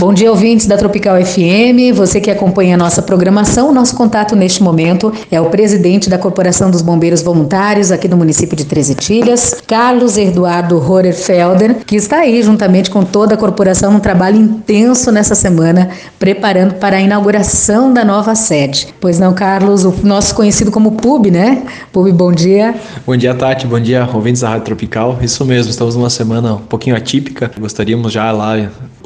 Bom dia, ouvintes da Tropical FM. Você que acompanha a nossa programação, nosso contato neste momento é o presidente da Corporação dos Bombeiros Voluntários aqui do município de Três Etilhas, Carlos Eduardo Horerfelder, que está aí juntamente com toda a corporação um trabalho intenso nessa semana, preparando para a inauguração da nova sede. Pois não, Carlos, o nosso conhecido como PUB, né? PUB, bom dia. Bom dia, Tati. Bom dia, ouvintes da Rádio Tropical. Isso mesmo, estamos numa semana um pouquinho atípica. Gostaríamos já lá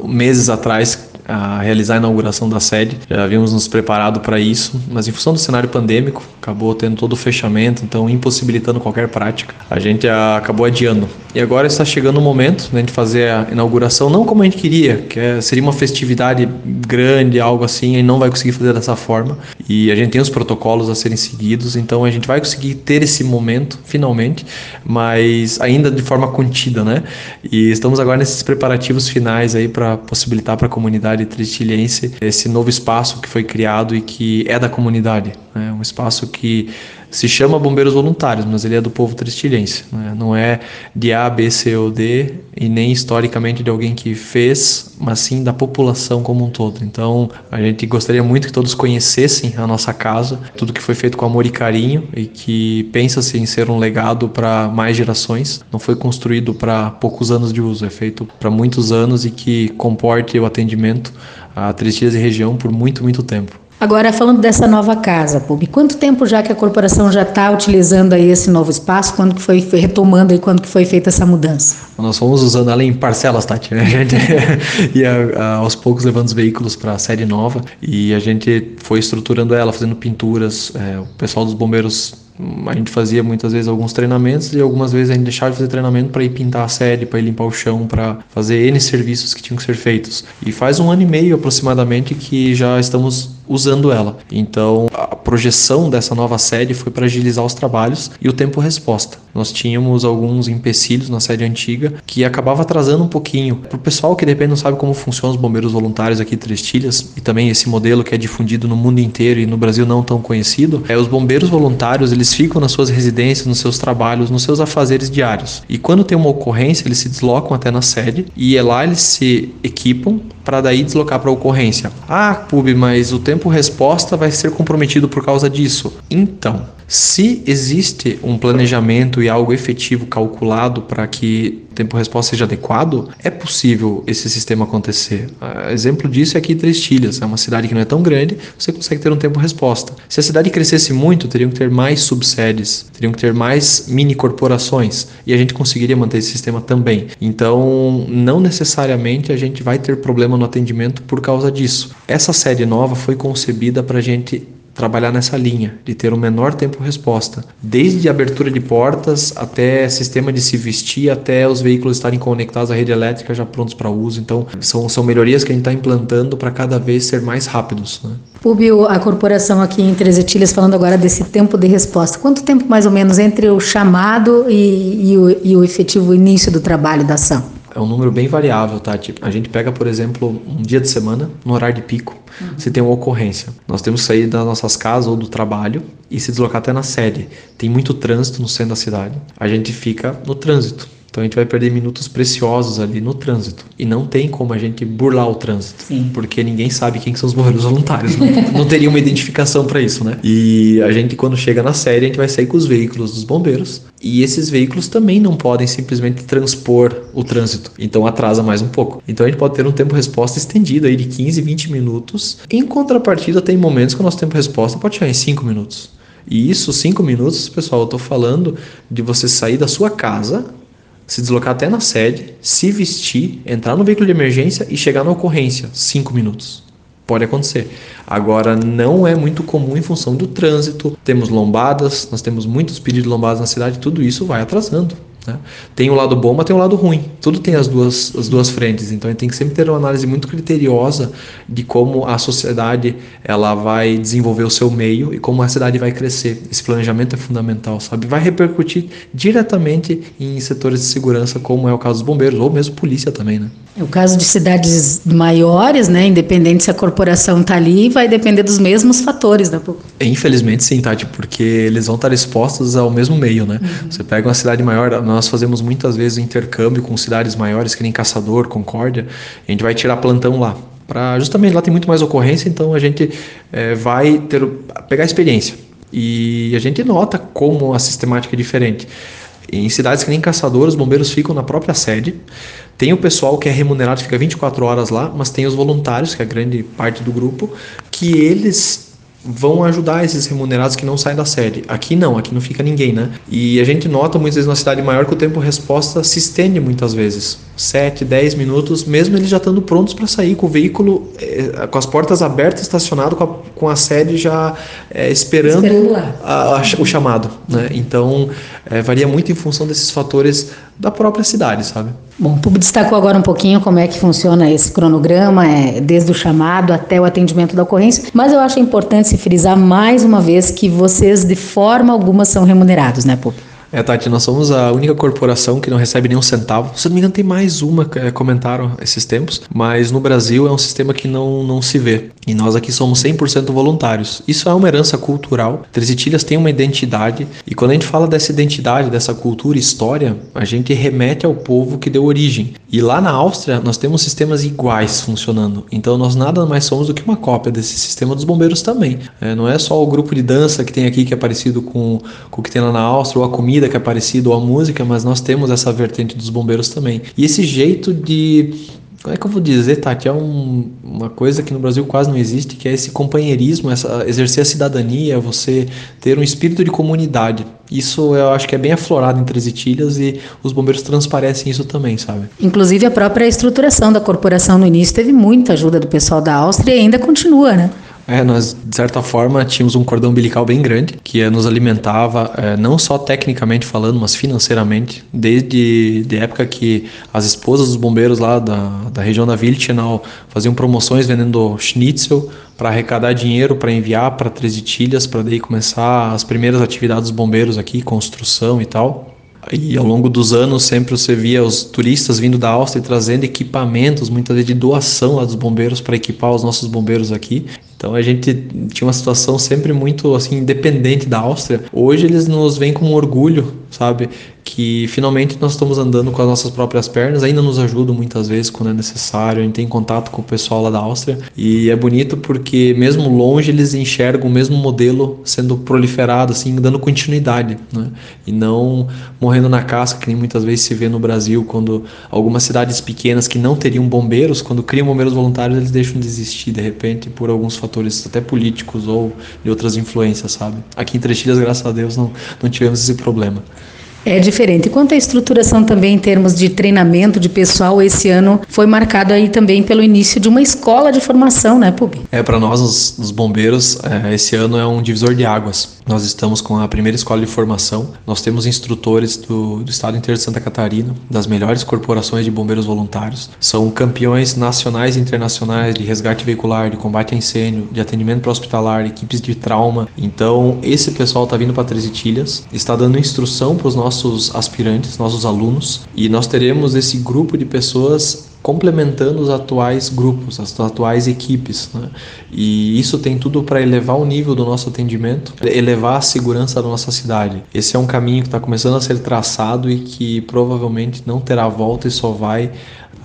meses atrás a realizar a inauguração da sede. Já havíamos nos preparado para isso, mas em função do cenário pandêmico, acabou tendo todo o fechamento, então impossibilitando qualquer prática. A gente acabou adiando. E agora está chegando o momento né, de fazer a inauguração, não como a gente queria, que é, seria uma festividade grande, algo assim, e não vai conseguir fazer dessa forma. E a gente tem os protocolos a serem seguidos, então a gente vai conseguir ter esse momento, finalmente, mas ainda de forma contida, né? E estamos agora nesses preparativos finais aí para possibilitar para a comunidade tristilhense esse novo espaço que foi criado e que é da comunidade. Né? Um espaço que se chama Bombeiros Voluntários, mas ele é do povo tristilhense. Né? Não é de A, B, C ou D e nem historicamente de alguém que fez, mas sim da população como um todo. Então a gente gostaria muito que todos conhecessem a nossa casa, tudo que foi feito com amor e carinho e que pensa-se em ser um legado para mais gerações. Não foi construído para poucos anos de uso, é feito para muitos anos e que comporte o atendimento a Tristilhas e região por muito, muito tempo. Agora, falando dessa nova casa, Pub, quanto tempo já que a corporação já está utilizando aí esse novo espaço? Quando que foi, foi retomando e quando que foi feita essa mudança? Nós fomos usando ela em parcelas, Tati. Né? A gente ia aos poucos levando os veículos para a série nova e a gente foi estruturando ela, fazendo pinturas. É, o pessoal dos bombeiros a gente fazia muitas vezes alguns treinamentos e algumas vezes a gente deixava de fazer treinamento para ir pintar a sede, para ir limpar o chão, para fazer N serviços que tinham que ser feitos. E faz um ano e meio aproximadamente que já estamos usando ela. Então, a projeção dessa nova sede foi para agilizar os trabalhos e o tempo resposta. Nós tínhamos alguns empecilhos na sede antiga que acabava atrasando um pouquinho. Para o pessoal que de repente não sabe como funcionam os bombeiros voluntários aqui em Trestilhas e também esse modelo que é difundido no mundo inteiro e no Brasil não tão conhecido, é os bombeiros voluntários, eles ficam nas suas residências, nos seus trabalhos, nos seus afazeres diários. E quando tem uma ocorrência, eles se deslocam até na sede e é lá eles se equipam para daí deslocar para a ocorrência. Ah, pub, mas o tempo resposta vai ser comprometido por causa disso. Então, se existe um planejamento e algo efetivo calculado para que tempo-resposta seja adequado, é possível esse sistema acontecer. Uh, exemplo disso é aqui Trestilhas, é uma cidade que não é tão grande, você consegue ter um tempo-resposta. Se a cidade crescesse muito, teriam que ter mais subsedes, teriam que ter mais mini corporações e a gente conseguiria manter esse sistema também. Então, não necessariamente a gente vai ter problema no atendimento por causa disso. Essa série nova foi concebida para a gente trabalhar nessa linha, de ter um menor tempo-resposta, desde abertura de portas até sistema de se vestir, até os veículos estarem conectados à rede elétrica já prontos para uso. Então, são, são melhorias que a gente está implantando para cada vez ser mais rápidos. Né? Púbio, a corporação aqui em Três Etilhas, falando agora desse tempo de resposta, quanto tempo mais ou menos entre o chamado e, e, o, e o efetivo início do trabalho da ação? É um número bem variável, tá? Tipo, a gente pega, por exemplo, um dia de semana, no horário de pico, uhum. se tem uma ocorrência. Nós temos que sair das nossas casas ou do trabalho e se deslocar até na sede. Tem muito trânsito no centro da cidade. A gente fica no trânsito. Então a gente vai perder minutos preciosos ali no trânsito. E não tem como a gente burlar o trânsito. Sim. Porque ninguém sabe quem são os bombeiros voluntários. Né? não teria uma identificação para isso, né? E a gente, quando chega na série, a gente vai sair com os veículos dos bombeiros. E esses veículos também não podem simplesmente transpor o trânsito. Então atrasa mais um pouco. Então a gente pode ter um tempo-resposta estendido aí de 15, 20 minutos. Em contrapartida, tem momentos que o nosso tempo-resposta pode chegar em 5 minutos. E isso, 5 minutos, pessoal, eu estou falando de você sair da sua casa se deslocar até na sede, se vestir, entrar no veículo de emergência e chegar na ocorrência. Cinco minutos. Pode acontecer. Agora, não é muito comum em função do trânsito. Temos lombadas, nós temos muitos pedidos de lombadas na cidade, tudo isso vai atrasando. Né? Tem o lado bom, mas tem o lado ruim. Tudo tem as duas, as duas frentes. Então a gente tem que sempre ter uma análise muito criteriosa de como a sociedade ela vai desenvolver o seu meio e como a cidade vai crescer. Esse planejamento é fundamental, sabe? Vai repercutir diretamente em setores de segurança, como é o caso dos bombeiros, ou mesmo polícia também, né? É o caso de cidades maiores, né? Independente se a corporação está ali, vai depender dos mesmos fatores, né? Infelizmente sim, Tati, porque eles vão estar expostos ao mesmo meio, né? Uhum. Você pega uma cidade maior, nós fazemos muitas vezes intercâmbio com cidades maiores, que nem Caçador, Concórdia, a gente vai tirar plantão lá. para justamente lá tem muito mais ocorrência, então a gente é, vai ter pegar experiência e a gente nota como a sistemática é diferente. Em cidades que nem Caçador, os bombeiros ficam na própria sede. Tem o pessoal que é remunerado, fica 24 horas lá, mas tem os voluntários, que é a grande parte do grupo, que eles vão ajudar esses remunerados que não saem da sede. Aqui não, aqui não fica ninguém, né? E a gente nota muitas vezes na cidade maior que o tempo resposta se estende muitas vezes. 7, 10 minutos, mesmo eles já estando prontos para sair com o veículo, eh, com as portas abertas, estacionado, com a, com a sede já eh, esperando, esperando a, a, o chamado. Né? Então, eh, varia muito em função desses fatores da própria cidade, sabe? Bom, Pub destacou agora um pouquinho como é que funciona esse cronograma, é, desde o chamado até o atendimento da ocorrência, mas eu acho importante se frisar mais uma vez que vocês, de forma alguma, são remunerados, né, Pub? É, Tati, nós somos a única corporação que não recebe nenhum centavo. Se não me engano, tem mais uma, que é, comentaram esses tempos, mas no Brasil é um sistema que não, não se vê. E nós aqui somos 100% voluntários. Isso é uma herança cultural. Três Itilhas tem uma identidade, e quando a gente fala dessa identidade, dessa cultura e história, a gente remete ao povo que deu origem. E lá na Áustria, nós temos sistemas iguais funcionando. Então, nós nada mais somos do que uma cópia desse sistema dos bombeiros também. É, não é só o grupo de dança que tem aqui, que é parecido com, com o que tem lá na Áustria, ou a comida que é parecido à música, mas nós temos essa vertente dos bombeiros também. E esse jeito de como é que eu vou dizer, Tati? É um, uma coisa que no Brasil quase não existe, que é esse companheirismo, essa, exercer a cidadania, você ter um espírito de comunidade. Isso eu acho que é bem aflorado em Três Itilhas e os bombeiros transparecem isso também, sabe? Inclusive a própria estruturação da corporação no início teve muita ajuda do pessoal da Áustria e ainda continua, né? É, nós, de certa forma, tínhamos um cordão umbilical bem grande, que nos alimentava, é, não só tecnicamente falando, mas financeiramente, desde a época que as esposas dos bombeiros lá da, da região da Wilchenau faziam promoções vendendo schnitzel para arrecadar dinheiro para enviar para Três Itilhas, para daí começar as primeiras atividades dos bombeiros aqui, construção e tal. E ao longo dos anos sempre você via os turistas vindo da Áustria trazendo equipamentos, muitas vezes de doação lá dos bombeiros para equipar os nossos bombeiros aqui. Então a gente tinha uma situação sempre muito assim independente da Áustria. Hoje eles nos veem com orgulho, sabe? Que finalmente nós estamos andando com as nossas próprias pernas, ainda nos ajudam muitas vezes quando é necessário. A gente tem contato com o pessoal lá da Áustria e é bonito porque mesmo longe eles enxergam o mesmo modelo sendo proliferado assim, dando continuidade, né? E não morrendo na casca que nem muitas vezes se vê no Brasil quando algumas cidades pequenas que não teriam bombeiros, quando criam bombeiros voluntários, eles deixam de existir de repente por alguns fatores até políticos ou de outras influências, sabe? Aqui em Trechilhas, graças a Deus, não, não tivemos esse problema. É diferente. Quanto à estruturação também em termos de treinamento de pessoal, esse ano foi marcado aí também pelo início de uma escola de formação, né, Pubi? É, para nós, os, os bombeiros, é, esse ano é um divisor de águas. Nós estamos com a primeira escola de formação, nós temos instrutores do, do estado inteiro de Santa Catarina, das melhores corporações de bombeiros voluntários. São campeões nacionais e internacionais de resgate veicular, de combate a incêndio, de atendimento para hospitalar, equipes de trauma. Então, esse pessoal está vindo para Três Itilhas, está dando instrução para os nossos nossos aspirantes, nossos alunos, e nós teremos esse grupo de pessoas complementando os atuais grupos, as atuais equipes. Né? E isso tem tudo para elevar o nível do nosso atendimento, elevar a segurança da nossa cidade. Esse é um caminho que está começando a ser traçado e que provavelmente não terá volta e só vai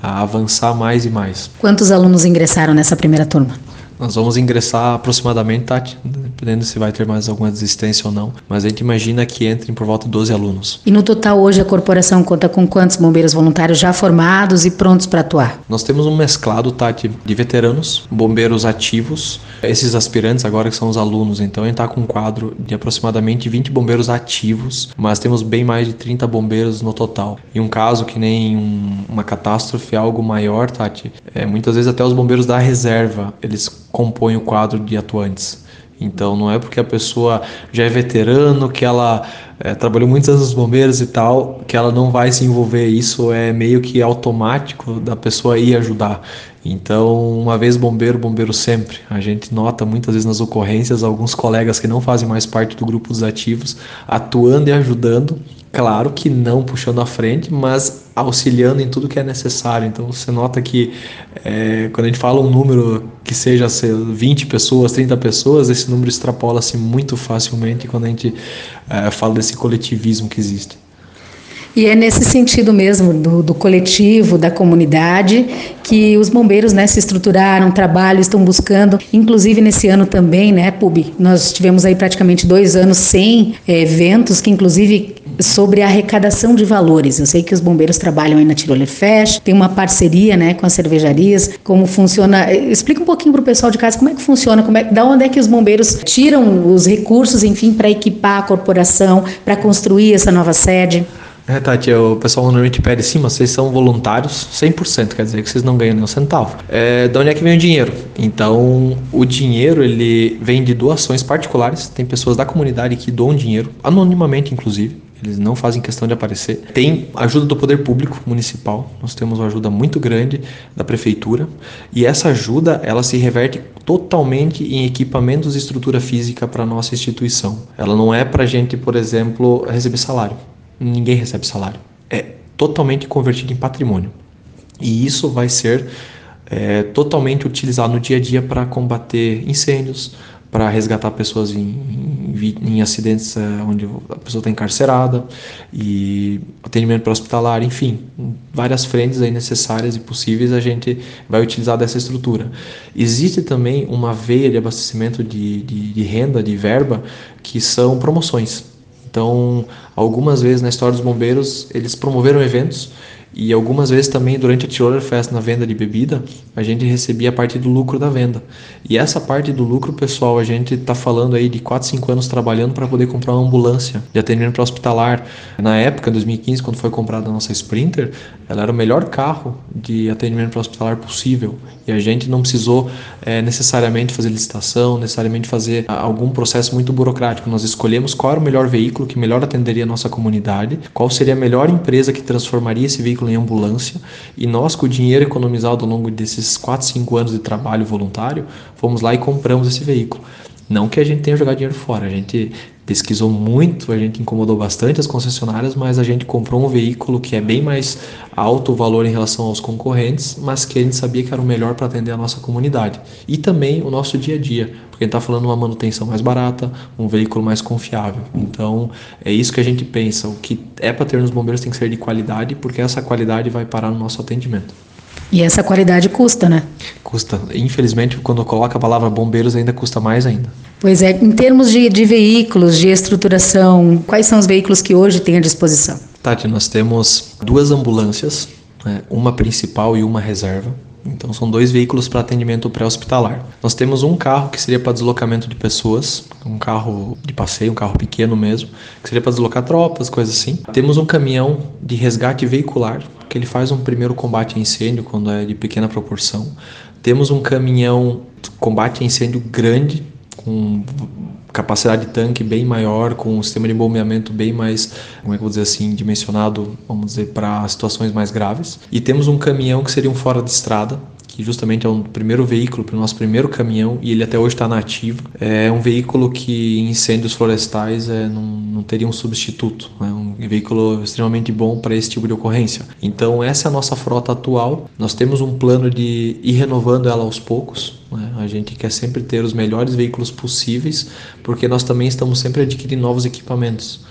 avançar mais e mais. Quantos alunos ingressaram nessa primeira turma? Nós vamos ingressar aproximadamente, Tati, dependendo se vai ter mais alguma desistência ou não, mas a gente imagina que entrem por volta de 12 alunos. E no total hoje a corporação conta com quantos bombeiros voluntários já formados e prontos para atuar? Nós temos um mesclado, Tati, de veteranos, bombeiros ativos, esses aspirantes agora que são os alunos, então a gente está com um quadro de aproximadamente 20 bombeiros ativos, mas temos bem mais de 30 bombeiros no total. E um caso que nem um, uma catástrofe, algo maior, Tati, é, muitas vezes até os bombeiros da reserva, eles compõem o quadro de atuantes. Então não é porque a pessoa já é veterano, que ela é, trabalhou muitos anos nos bombeiros e tal, que ela não vai se envolver. Isso é meio que automático da pessoa ir ajudar. Então, uma vez bombeiro, bombeiro sempre. A gente nota muitas vezes nas ocorrências alguns colegas que não fazem mais parte do grupo dos ativos atuando e ajudando Claro que não puxando à frente, mas auxiliando em tudo que é necessário. Então você nota que é, quando a gente fala um número que seja 20 pessoas, 30 pessoas, esse número extrapola-se muito facilmente quando a gente é, fala desse coletivismo que existe. E é nesse sentido mesmo, do, do coletivo, da comunidade, que os bombeiros né, se estruturaram, trabalham, estão buscando, inclusive nesse ano também, né, Pubi? Nós tivemos aí praticamente dois anos sem é, eventos, que inclusive sobre arrecadação de valores. Eu sei que os bombeiros trabalham aí na Tiroler Fest, tem uma parceria né, com as cervejarias, como funciona. Explica um pouquinho para o pessoal de casa como é que funciona, como é, da onde é que os bombeiros tiram os recursos, enfim, para equipar a corporação, para construir essa nova sede. É, Tati, o pessoal normalmente pede sim, mas vocês são voluntários 100%, quer dizer que vocês não ganham nem um centavo. É, de onde é que vem o dinheiro? Então, o dinheiro ele vem de doações particulares, tem pessoas da comunidade que doam dinheiro, anonimamente inclusive, eles não fazem questão de aparecer. Tem ajuda do poder público municipal, nós temos uma ajuda muito grande da prefeitura, e essa ajuda ela se reverte totalmente em equipamentos e estrutura física para nossa instituição. Ela não é para gente, por exemplo, receber salário ninguém recebe salário. É totalmente convertido em patrimônio. E isso vai ser é, totalmente utilizado no dia a dia para combater incêndios, para resgatar pessoas em, em, em acidentes é, onde a pessoa está encarcerada e atendimento para hospitalar, enfim, várias frentes aí necessárias e possíveis a gente vai utilizar dessa estrutura. Existe também uma veia de abastecimento de, de, de renda, de verba, que são promoções. Então, algumas vezes na história dos bombeiros, eles promoveram eventos e algumas vezes também durante a Tiroler Fest na venda de bebida, a gente recebia a parte do lucro da venda. E essa parte do lucro, pessoal, a gente está falando aí de 4, 5 anos trabalhando para poder comprar uma ambulância de atendimento hospitalar. Na época, 2015, quando foi comprada a nossa Sprinter, ela era o melhor carro de atendimento hospitalar possível. E a gente não precisou é, necessariamente fazer licitação, necessariamente fazer algum processo muito burocrático. Nós escolhemos qual era o melhor veículo que melhor atenderia a nossa comunidade, qual seria a melhor empresa que transformaria esse veículo em ambulância e nós, com o dinheiro economizado ao longo desses 4, 5 anos de trabalho voluntário, fomos lá e compramos esse veículo. Não que a gente tenha jogado dinheiro fora, a gente pesquisou muito, a gente incomodou bastante as concessionárias, mas a gente comprou um veículo que é bem mais alto o valor em relação aos concorrentes, mas que a gente sabia que era o melhor para atender a nossa comunidade. E também o nosso dia a dia, porque a gente está falando uma manutenção mais barata, um veículo mais confiável. Então é isso que a gente pensa. O que é para ter nos bombeiros tem que ser de qualidade, porque essa qualidade vai parar no nosso atendimento. E essa qualidade custa, né? Custa. Infelizmente, quando coloca a palavra bombeiros, ainda custa mais ainda. Pois é, em termos de, de veículos, de estruturação, quais são os veículos que hoje tem à disposição? Tati, nós temos duas ambulâncias, né, uma principal e uma reserva. Então são dois veículos para atendimento pré-hospitalar. Nós temos um carro que seria para deslocamento de pessoas, um carro de passeio, um carro pequeno mesmo, que seria para deslocar tropas, coisas assim. Temos um caminhão de resgate veicular, que ele faz um primeiro combate a incêndio quando é de pequena proporção. Temos um caminhão de combate a incêndio grande, com capacidade de tanque bem maior, com um sistema de bombeamento bem mais, como é que eu vou dizer assim, dimensionado, vamos dizer, para situações mais graves. E temos um caminhão que seria um fora de estrada, que justamente é o primeiro veículo para o nosso primeiro caminhão e ele até hoje está nativo. É um veículo que em incêndios florestais é, não, não teria um substituto. É um veículo extremamente bom para esse tipo de ocorrência. Então essa é a nossa frota atual. Nós temos um plano de ir renovando ela aos poucos. Né? A gente quer sempre ter os melhores veículos possíveis, porque nós também estamos sempre adquirindo novos equipamentos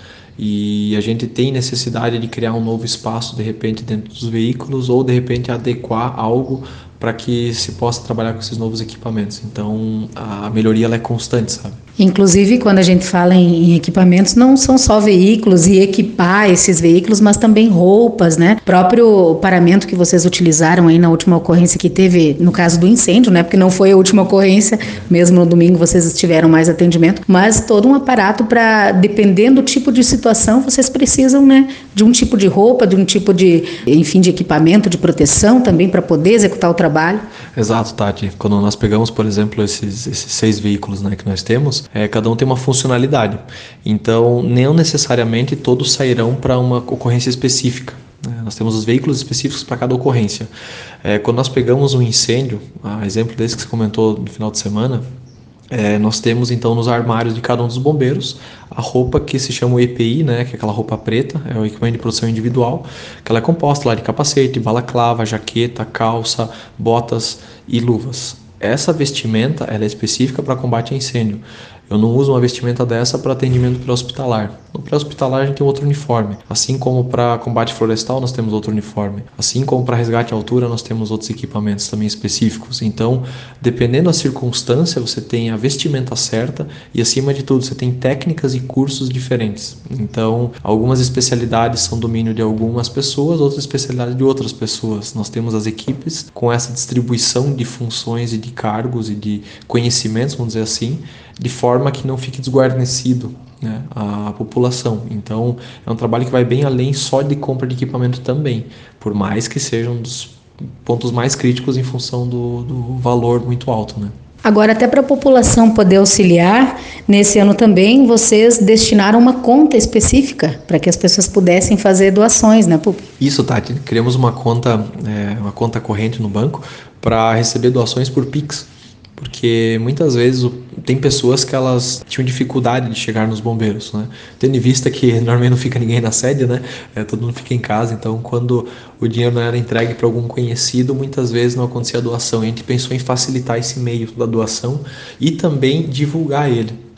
e a gente tem necessidade de criar um novo espaço de repente dentro dos veículos ou de repente adequar algo para que se possa trabalhar com esses novos equipamentos. Então, a melhoria ela é constante, sabe? Inclusive, quando a gente fala em equipamentos, não são só veículos e equipar esses veículos, mas também roupas, né? O próprio paramento que vocês utilizaram aí na última ocorrência que teve, no caso do incêndio, né? Porque não foi a última ocorrência, mesmo no domingo vocês tiveram mais atendimento, mas todo um aparato para, dependendo do tipo de situação, vocês precisam, né? De um tipo de roupa, de um tipo de, enfim, de equipamento, de proteção também para poder executar o trabalho. Exato, Tati. Quando nós pegamos, por exemplo, esses, esses seis veículos né, que nós temos, é, cada um tem uma funcionalidade. Então, não necessariamente todos sairão para uma ocorrência específica. Né? Nós temos os veículos específicos para cada ocorrência. É, quando nós pegamos um incêndio, a exemplo desse que você comentou no final de semana, é, nós temos então nos armários de cada um dos bombeiros a roupa que se chama EPI, né, que é aquela roupa preta, é o equipamento de proteção individual, que ela é composta lá de capacete, balaclava, jaqueta, calça, botas e luvas. essa vestimenta ela é específica para combate a incêndio. Eu não uso uma vestimenta dessa para atendimento pré-hospitalar. No pré-hospitalar a gente tem outro uniforme. Assim como para combate florestal nós temos outro uniforme. Assim como para resgate à altura nós temos outros equipamentos também específicos. Então, dependendo da circunstância, você tem a vestimenta certa e acima de tudo você tem técnicas e cursos diferentes. Então, algumas especialidades são domínio de algumas pessoas, outras especialidades de outras pessoas. Nós temos as equipes com essa distribuição de funções e de cargos e de conhecimentos, vamos dizer assim, de forma que não fique desguarnecido né, a população. Então, é um trabalho que vai bem além só de compra de equipamento também, por mais que seja um dos pontos mais críticos em função do, do valor muito alto. Né. Agora, até para a população poder auxiliar, nesse ano também vocês destinaram uma conta específica para que as pessoas pudessem fazer doações, né, Pup? Isso, Tati. Criamos uma conta, é, uma conta corrente no banco para receber doações por Pix porque muitas vezes tem pessoas que elas tinham dificuldade de chegar nos bombeiros, né? Tendo em vista que normalmente não fica ninguém na sede, né? É, todo mundo fica em casa, então quando o dinheiro não era entregue para algum conhecido, muitas vezes não acontecia a doação. E a gente pensou em facilitar esse meio da doação e também divulgar ele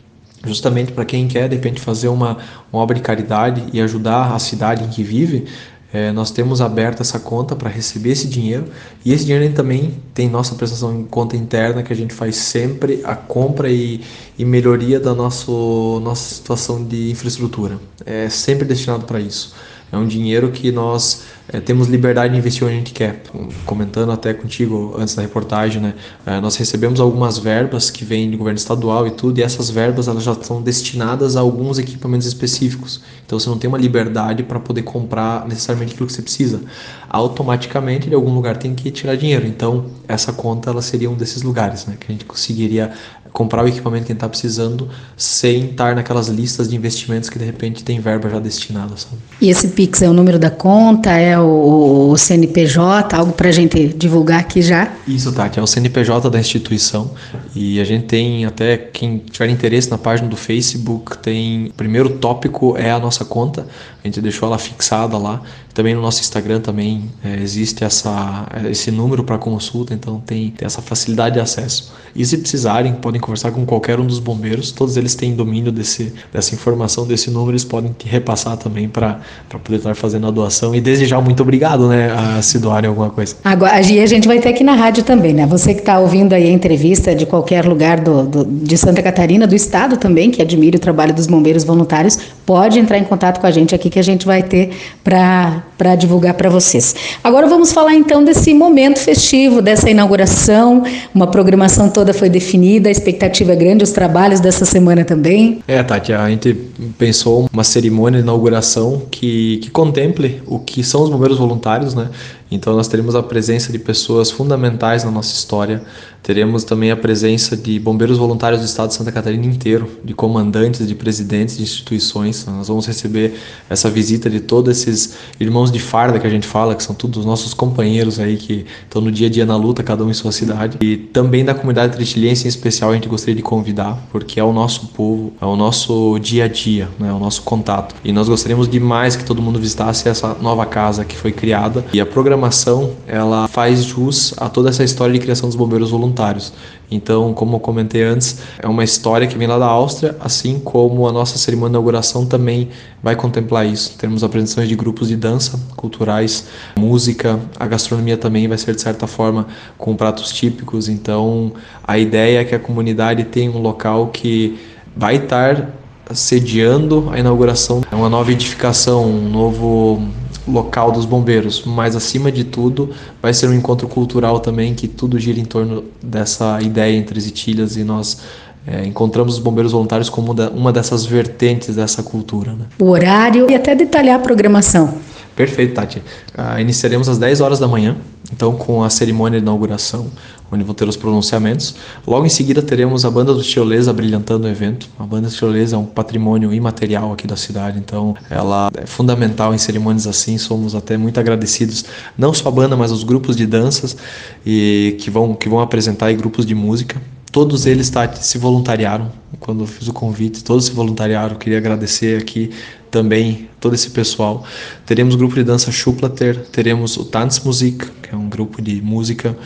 justamente para quem quer de repente fazer uma, uma obra de caridade e ajudar a cidade em que vive, é, nós temos aberto essa conta para receber esse dinheiro e esse dinheiro também tem nossa prestação em conta interna que a gente faz sempre a compra e, e melhoria da nosso, nossa situação de infraestrutura. É sempre destinado para isso. É um dinheiro que nós é, temos liberdade de investir onde a gente quer. Comentando até contigo antes da reportagem, né, é, nós recebemos algumas verbas que vêm do governo estadual e tudo, e essas verbas elas já estão destinadas a alguns equipamentos específicos. Então você não tem uma liberdade para poder comprar necessariamente aquilo que você precisa. Automaticamente de algum lugar tem que tirar dinheiro. Então essa conta ela seria um desses lugares, né, que a gente conseguiria comprar o equipamento que a gente está precisando sem estar naquelas listas de investimentos que de repente tem verba já destinada. Sabe? E esse Pix é o número da conta, é o, o CNPJ, algo para a gente divulgar aqui já? Isso, Tati, é o CNPJ da instituição e a gente tem até quem tiver interesse na página do Facebook, tem o primeiro tópico é a nossa conta, a gente deixou ela fixada lá. Também no nosso Instagram também é, existe essa, esse número para consulta, então tem, tem essa facilidade de acesso. E se precisarem, podem conversar com qualquer um dos bombeiros, todos eles têm domínio desse, dessa informação, desse número, eles podem te repassar também para poder estar fazendo a doação. E desde já, muito obrigado, né, a se doarem alguma coisa. Agora, a gente vai ter aqui na rádio também, né? Você que está ouvindo aí a entrevista de qualquer lugar do, do, de Santa Catarina, do estado também, que admira o trabalho dos bombeiros voluntários, pode entrar em contato com a gente aqui que a gente vai ter para divulgar para vocês. Agora vamos falar então desse momento festivo, dessa inauguração, uma programação toda foi definida, a expectativa é grande, os trabalhos dessa semana também. É, Tati, a gente pensou uma cerimônia de inauguração que, que contemple o que são os bombeiros voluntários, né? Então nós teremos a presença de pessoas fundamentais na nossa história, teremos também a presença de bombeiros voluntários do estado de Santa Catarina inteiro, de comandantes, de presidentes de instituições. Nós vamos receber essa visita de todos esses irmãos de farda que a gente fala, que são todos os nossos companheiros aí que estão no dia a dia na luta, cada um em sua cidade. E também da comunidade tretilhense em especial a gente gostaria de convidar, porque é o nosso povo, é o nosso dia a dia, né, é o nosso contato. E nós gostaríamos demais que todo mundo visitasse essa nova casa que foi criada e a programação programação ela faz jus a toda essa história de criação dos bombeiros voluntários. Então, como eu comentei antes, é uma história que vem lá da Áustria, assim como a nossa cerimônia de inauguração também vai contemplar isso. Temos apresentações de grupos de dança, culturais, música, a gastronomia também vai ser de certa forma com pratos típicos. Então, a ideia é que a comunidade tenha um local que vai estar sediando a inauguração, é uma nova edificação, um novo local dos bombeiros, mas acima de tudo vai ser um encontro cultural também que tudo gira em torno dessa ideia entre as itilhas e nós é, encontramos os bombeiros voluntários como uma dessas vertentes dessa cultura. Né? O horário e até detalhar a programação. Perfeito, Tati. Uh, iniciaremos às 10 horas da manhã, então com a cerimônia de inauguração, onde vão ter os pronunciamentos. Logo em seguida teremos a banda do Tiolesa brilhantando o evento. A banda do Tiolesa é um patrimônio imaterial aqui da cidade, então ela é fundamental em cerimônias assim. Somos até muito agradecidos, não só a banda, mas os grupos de danças e que vão que vão apresentar e grupos de música. Todos eles tá, se voluntariaram quando eu fiz o convite, todos se voluntariaram. Queria agradecer aqui também todo esse pessoal. Teremos o grupo de dança Schuplater, teremos o Tanzmusik, que é um grupo de música,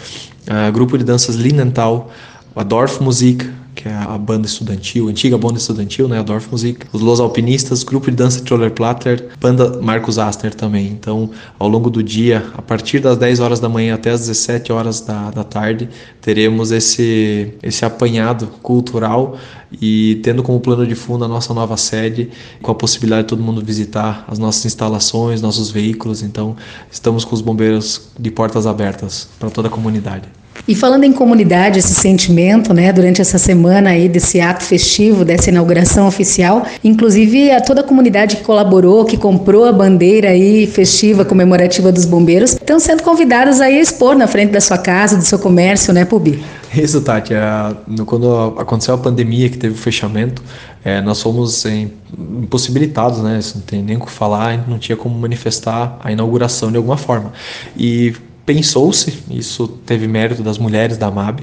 uh, grupo de danças Linenthal, a Dorfmusik, é a banda estudantil, antiga banda estudantil, né, a Dorfmusik, os Los Alpinistas, grupo de dança Trollerplatter, banda Marcos Aster também. Então, ao longo do dia, a partir das 10 horas da manhã até as 17 horas da, da tarde, teremos esse, esse apanhado cultural e tendo como plano de fundo a nossa nova sede, com a possibilidade de todo mundo visitar as nossas instalações, nossos veículos. Então, estamos com os bombeiros de portas abertas para toda a comunidade. E falando em comunidade, esse sentimento, né, durante essa semana aí desse ato festivo, dessa inauguração oficial, inclusive a toda a comunidade que colaborou, que comprou a bandeira aí festiva comemorativa dos bombeiros, estão sendo convidadas aí a expor na frente da sua casa, do seu comércio, né, Pubi? Isso, Tati. É, quando aconteceu a pandemia, que teve o fechamento, é, nós fomos impossibilitados, né? Isso não tem nem o que falar, não tinha como manifestar a inauguração de alguma forma. E pensou-se, isso teve mérito das mulheres da MAB,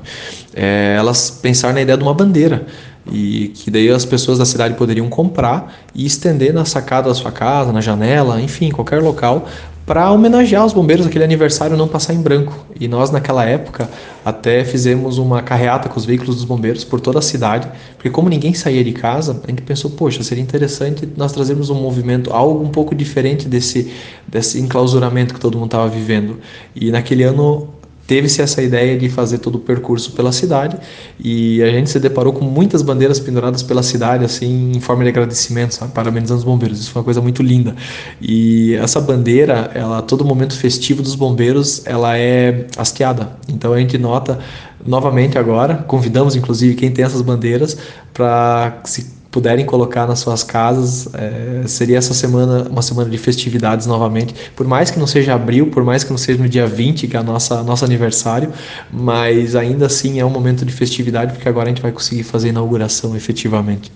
é, elas pensaram na ideia de uma bandeira e que daí as pessoas da cidade poderiam comprar e estender na sacada da sua casa, na janela, enfim, qualquer local, para homenagear os bombeiros aquele aniversário não passar em branco. E nós naquela época até fizemos uma carreata com os veículos dos bombeiros por toda a cidade, porque como ninguém saía de casa, a gente pensou, poxa, seria interessante nós trazermos um movimento, algo um pouco diferente desse, desse enclausuramento que todo mundo estava vivendo. E naquele ano teve-se essa ideia de fazer todo o percurso pela cidade e a gente se deparou com muitas bandeiras penduradas pela cidade assim em forma de agradecimento, sabe? parabenizando os bombeiros. Isso foi uma coisa muito linda. E essa bandeira, ela todo momento festivo dos bombeiros, ela é hasteada. Então a gente nota novamente agora, convidamos inclusive quem tem essas bandeiras para se puderem colocar nas suas casas. É, seria essa semana uma semana de festividades novamente. Por mais que não seja abril, por mais que não seja no dia 20, que é a nossa nosso aniversário, mas ainda assim é um momento de festividade, porque agora a gente vai conseguir fazer a inauguração efetivamente.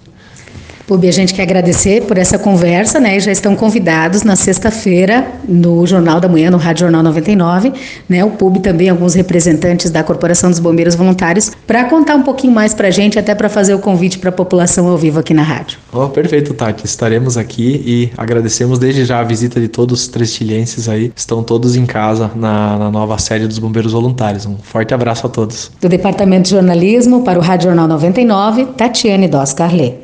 Pubi, a gente quer agradecer por essa conversa, né? Já estão convidados na sexta-feira no Jornal da Manhã, no Rádio Jornal 99, né? O Pub também alguns representantes da Corporação dos Bombeiros Voluntários para contar um pouquinho mais para a gente, até para fazer o convite para a população ao vivo aqui na rádio. Oh, perfeito, Tati. Estaremos aqui e agradecemos desde já a visita de todos os trestilhenses aí. Estão todos em casa na, na nova sede dos Bombeiros Voluntários. Um forte abraço a todos. Do Departamento de Jornalismo para o Rádio Jornal 99, Tatiane Dos Carlet.